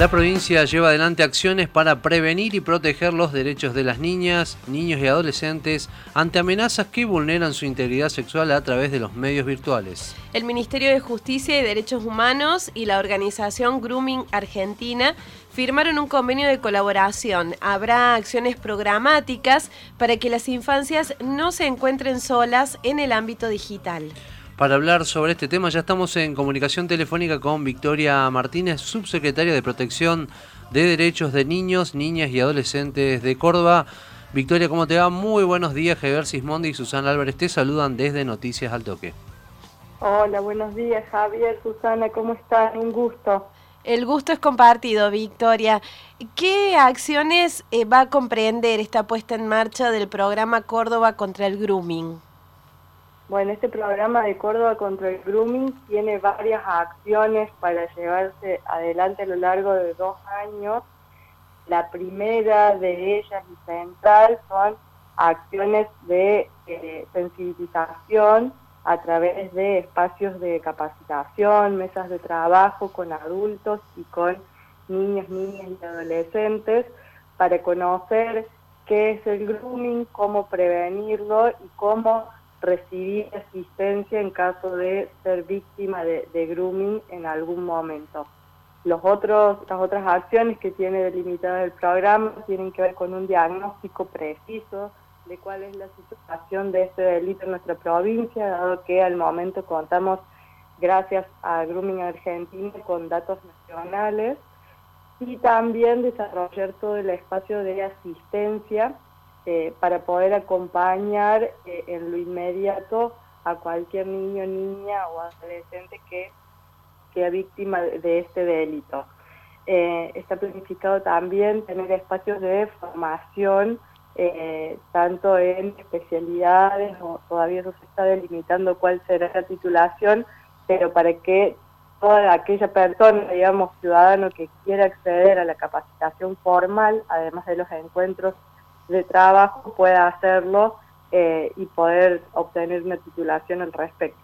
La provincia lleva adelante acciones para prevenir y proteger los derechos de las niñas, niños y adolescentes ante amenazas que vulneran su integridad sexual a través de los medios virtuales. El Ministerio de Justicia y Derechos Humanos y la organización Grooming Argentina firmaron un convenio de colaboración. Habrá acciones programáticas para que las infancias no se encuentren solas en el ámbito digital. Para hablar sobre este tema ya estamos en comunicación telefónica con Victoria Martínez, subsecretaria de Protección de Derechos de Niños, Niñas y Adolescentes de Córdoba. Victoria, ¿cómo te va? Muy buenos días, Javier Sismondi y Susana Álvarez te saludan desde Noticias al Toque. Hola, buenos días Javier, Susana, ¿cómo están? Un gusto. El gusto es compartido, Victoria. ¿Qué acciones eh, va a comprender esta puesta en marcha del programa Córdoba contra el Grooming? Bueno, este programa de Córdoba contra el grooming tiene varias acciones para llevarse adelante a lo largo de dos años. La primera de ellas y central son acciones de eh, sensibilización a través de espacios de capacitación, mesas de trabajo con adultos y con niños, niñas y adolescentes para conocer qué es el grooming, cómo prevenirlo y cómo recibir asistencia en caso de ser víctima de, grooming en algún momento. Las otras acciones que tiene delimitada el programa tienen que ver con un diagnóstico preciso de cuál es la situación de este delito en nuestra provincia, dado que al momento contamos, gracias a Grooming Argentina, con datos nacionales, y también desarrollar todo el espacio de asistencia eh, para poder acompañar eh, en lo inmediato a cualquier niño, niña o adolescente que sea víctima de, este delito. Eh, está planificado también tener espacios de formación, tanto en especialidades, o todavía no se está delimitando cuál será la titulación, pero para que toda aquella persona, digamos, ciudadano que quiera acceder a la capacitación formal, además de los encuentros de trabajo pueda hacerlo eh, y poder obtener una titulación al respecto.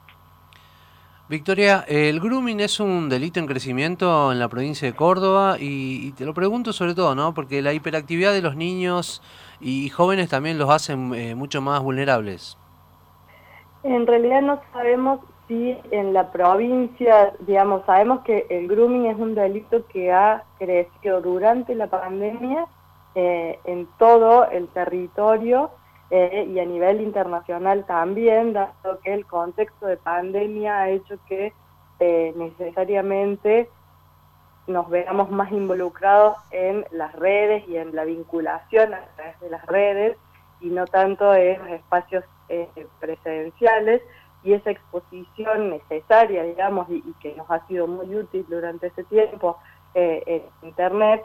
Victoria, el grooming es un delito en crecimiento en la provincia de Córdoba y, te lo pregunto sobre todo, ¿no? Porque la hiperactividad de los niños y jóvenes también los hacen eh, mucho más vulnerables. En realidad no sabemos si en la provincia, digamos, sabemos que el grooming es un delito que ha crecido durante la pandemia eh, en todo el territorio eh, y a nivel internacional también, dado que el contexto de pandemia ha hecho que eh, necesariamente nos veamos más involucrados en las redes y en la vinculación a través de las redes y no tanto en los espacios presidenciales y esa exposición necesaria, digamos, y, y, que nos ha sido muy útil durante ese tiempo en Internet,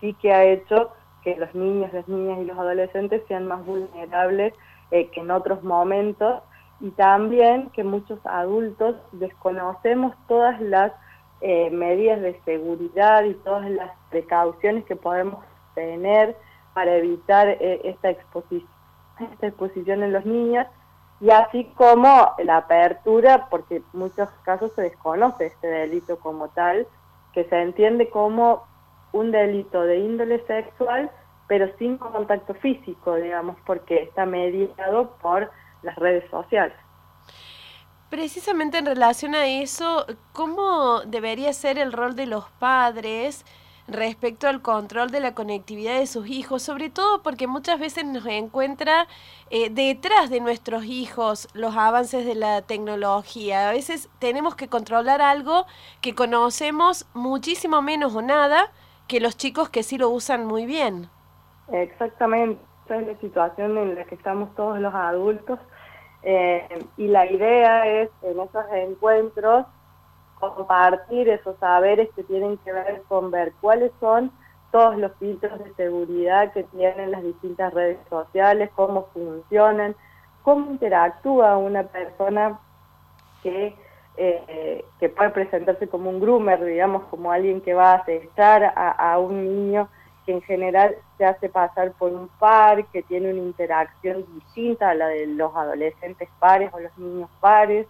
sí que ha hecho que los niños, las niñas y los adolescentes sean más vulnerables eh, que en otros momentos. Y también que muchos adultos desconocemos todas las eh, medidas de seguridad y todas las precauciones que podemos tener para evitar eh, esta, exposición, esta exposición en los niños. Y así como la apertura, porque en muchos casos se desconoce este delito como tal, que se entiende como un delito de índole sexual, pero sin contacto físico, digamos, porque está mediado por las redes sociales. Precisamente en relación a eso, ¿cómo debería ser el rol de los padres respecto al control de la conectividad de sus hijos? Sobre todo porque muchas veces nos encuentra eh, detrás de nuestros hijos los avances de la tecnología. A veces tenemos que controlar algo que conocemos muchísimo menos o nada que los chicos que sí lo usan muy bien. Exactamente, esa es la situación en la que estamos todos los adultos eh, y la idea es en esos encuentros compartir esos saberes que tienen que ver con ver cuáles son todos los filtros de seguridad que tienen las distintas redes sociales, cómo funcionan, cómo interactúa una persona que, eh, que puede presentarse como un groomer, digamos, como alguien que va a aceptar a, un niño que en general se hace pasar por un par, que tiene una interacción distinta a la de los adolescentes pares o los niños pares.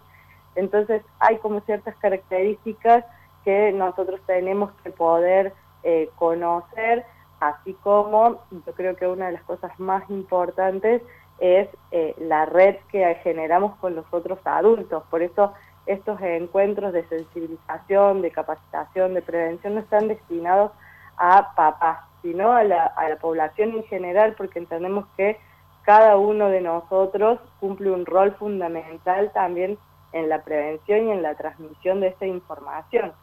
Entonces hay como ciertas características que nosotros tenemos que poder eh, conocer, así como yo creo que una de las cosas más importantes es eh, la red que generamos con los otros adultos. Por eso estos encuentros de sensibilización, de capacitación, de prevención no están destinados a papás, sino a la, a la población en general, porque entendemos que cada uno de nosotros cumple un rol fundamental también en la prevención y en la transmisión de esta información.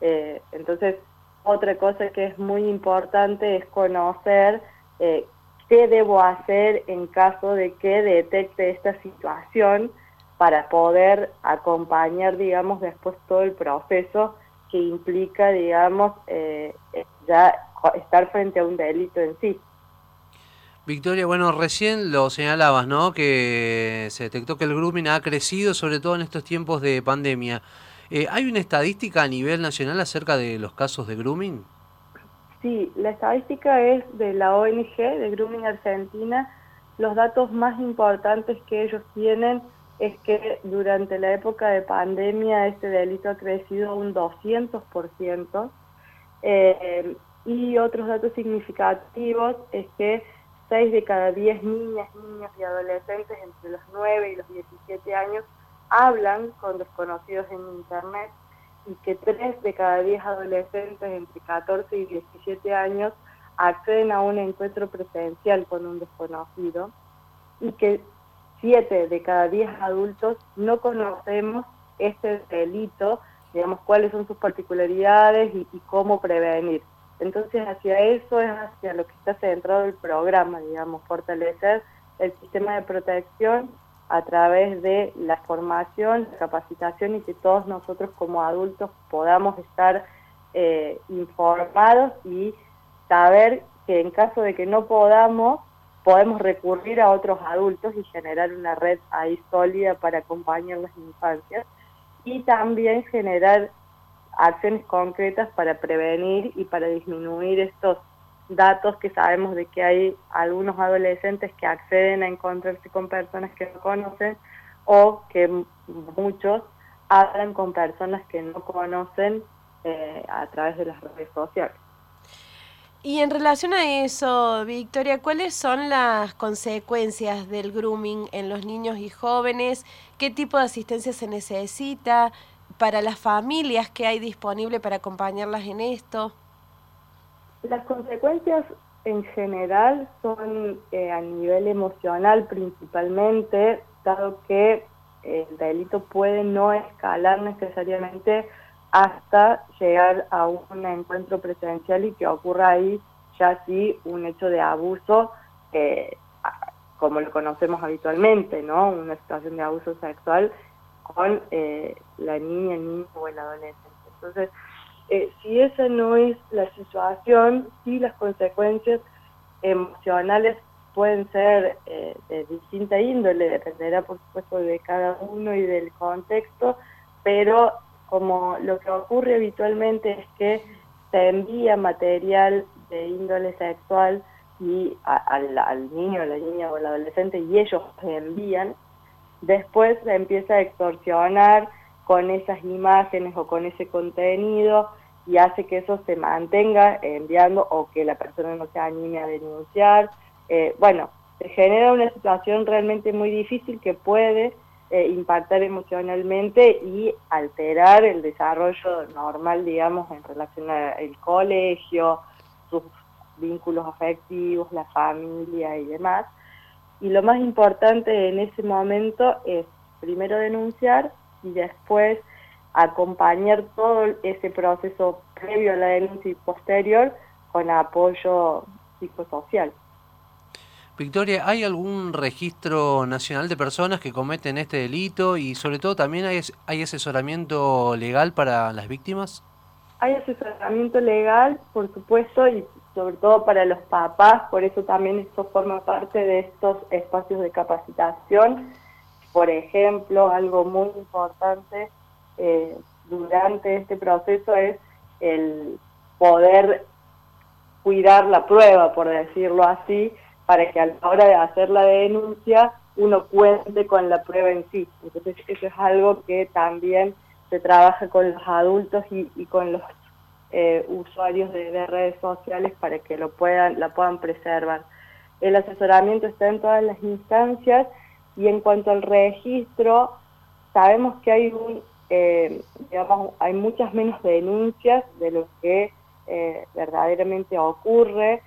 Eh, entonces, otra cosa que es muy importante es conocer eh, qué debo hacer en caso de que detecte esta situación para poder acompañar, digamos, después todo el proceso que implica, digamos, eh, ya estar frente a un delito en sí. Victoria, bueno, recién lo señalabas, ¿no? Que se detectó que el grooming ha crecido, sobre todo en estos tiempos de pandemia. Eh, ¿Hay una estadística a nivel nacional acerca de los casos de grooming? Sí, la estadística es de la ONG, de Grooming Argentina. Los datos más importantes que ellos tienen es que durante la época de pandemia este delito ha crecido un 200%. Eh, y otros datos significativos es que 6 de cada 10 niñas, niños y adolescentes entre los 9 y los 17 años hablan con desconocidos en Internet y que 3 de cada 10 adolescentes entre 14 y 17 años acceden a un encuentro presencial con un desconocido y que 7 de cada 10 adultos no conocemos este delito, digamos, cuáles son sus particularidades y cómo prevenir. Entonces, hacia eso es hacia lo que está centrado el programa, digamos, fortalecer el sistema de protección a través de la formación, la capacitación y que todos nosotros como adultos podamos estar eh, informados y saber que en caso de que no podamos, podemos recurrir a otros adultos y generar una red ahí sólida para acompañar las infancias y también generar acciones concretas para prevenir y para disminuir estos datos que sabemos de que hay algunos adolescentes que acceden a encontrarse con personas que no conocen o que muchos hablan con personas que no conocen eh, a través de las redes sociales. Y en relación a eso, Victoria, ¿cuáles son las consecuencias del grooming en los niños y jóvenes? ¿Qué tipo de asistencia se necesita? para las familias que hay disponible para acompañarlas en esto? Las consecuencias en general son eh, a nivel emocional principalmente, dado que el delito puede no escalar necesariamente hasta llegar a un encuentro presencial y que ocurra ahí ya sí un hecho de abuso como lo conocemos habitualmente, ¿no? Una situación de abuso sexual con eh, la niña, el niño o el adolescente. Entonces, eh, si esa no es la situación, sí las consecuencias emocionales pueden ser eh, de distinta índole, dependerá por supuesto de cada uno y del contexto, pero como lo que ocurre habitualmente es que se envía material de índole sexual y al, al niño, a la niña o al adolescente y ellos envían, después se empieza a extorsionar con esas imágenes o con ese contenido y hace que eso se mantenga enviando o que la persona no se anime a denunciar. Eh, bueno, se genera una situación realmente muy difícil que puede eh, impactar emocionalmente y alterar el desarrollo normal, digamos, en relación al colegio, sus vínculos afectivos, la familia y demás. Y lo más importante en ese momento es primero denunciar y después acompañar todo ese proceso previo a la denuncia y posterior con apoyo psicosocial. Victoria, ¿hay algún registro nacional de personas que cometen este delito y sobre todo también hay, hay asesoramiento legal para las víctimas? Hay asesoramiento legal, por supuesto, y sobre todo para los papás, por eso también esto forma parte de estos espacios de capacitación. Por ejemplo, algo muy importante eh, durante este proceso es el poder cuidar la prueba, por decirlo así, para que a la hora de hacer la denuncia uno cuente con la prueba en sí. Entonces eso es algo que también se trabaja con los adultos y, y con los eh, usuarios de, redes sociales para que lo puedan, la puedan preservar. El asesoramiento está en todas las instancias y en cuanto al registro, sabemos que hay un, eh, digamos, hay muchas menos denuncias de lo que eh, verdaderamente ocurre.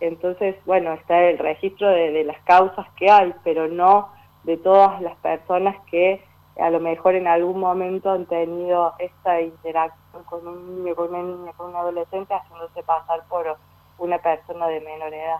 Entonces, bueno, está el registro de las causas que hay, pero no de todas las personas que a lo mejor en algún momento han tenido esta interacción con un niño, con una niña, con un adolescente, haciéndose pasar por una persona de menor edad.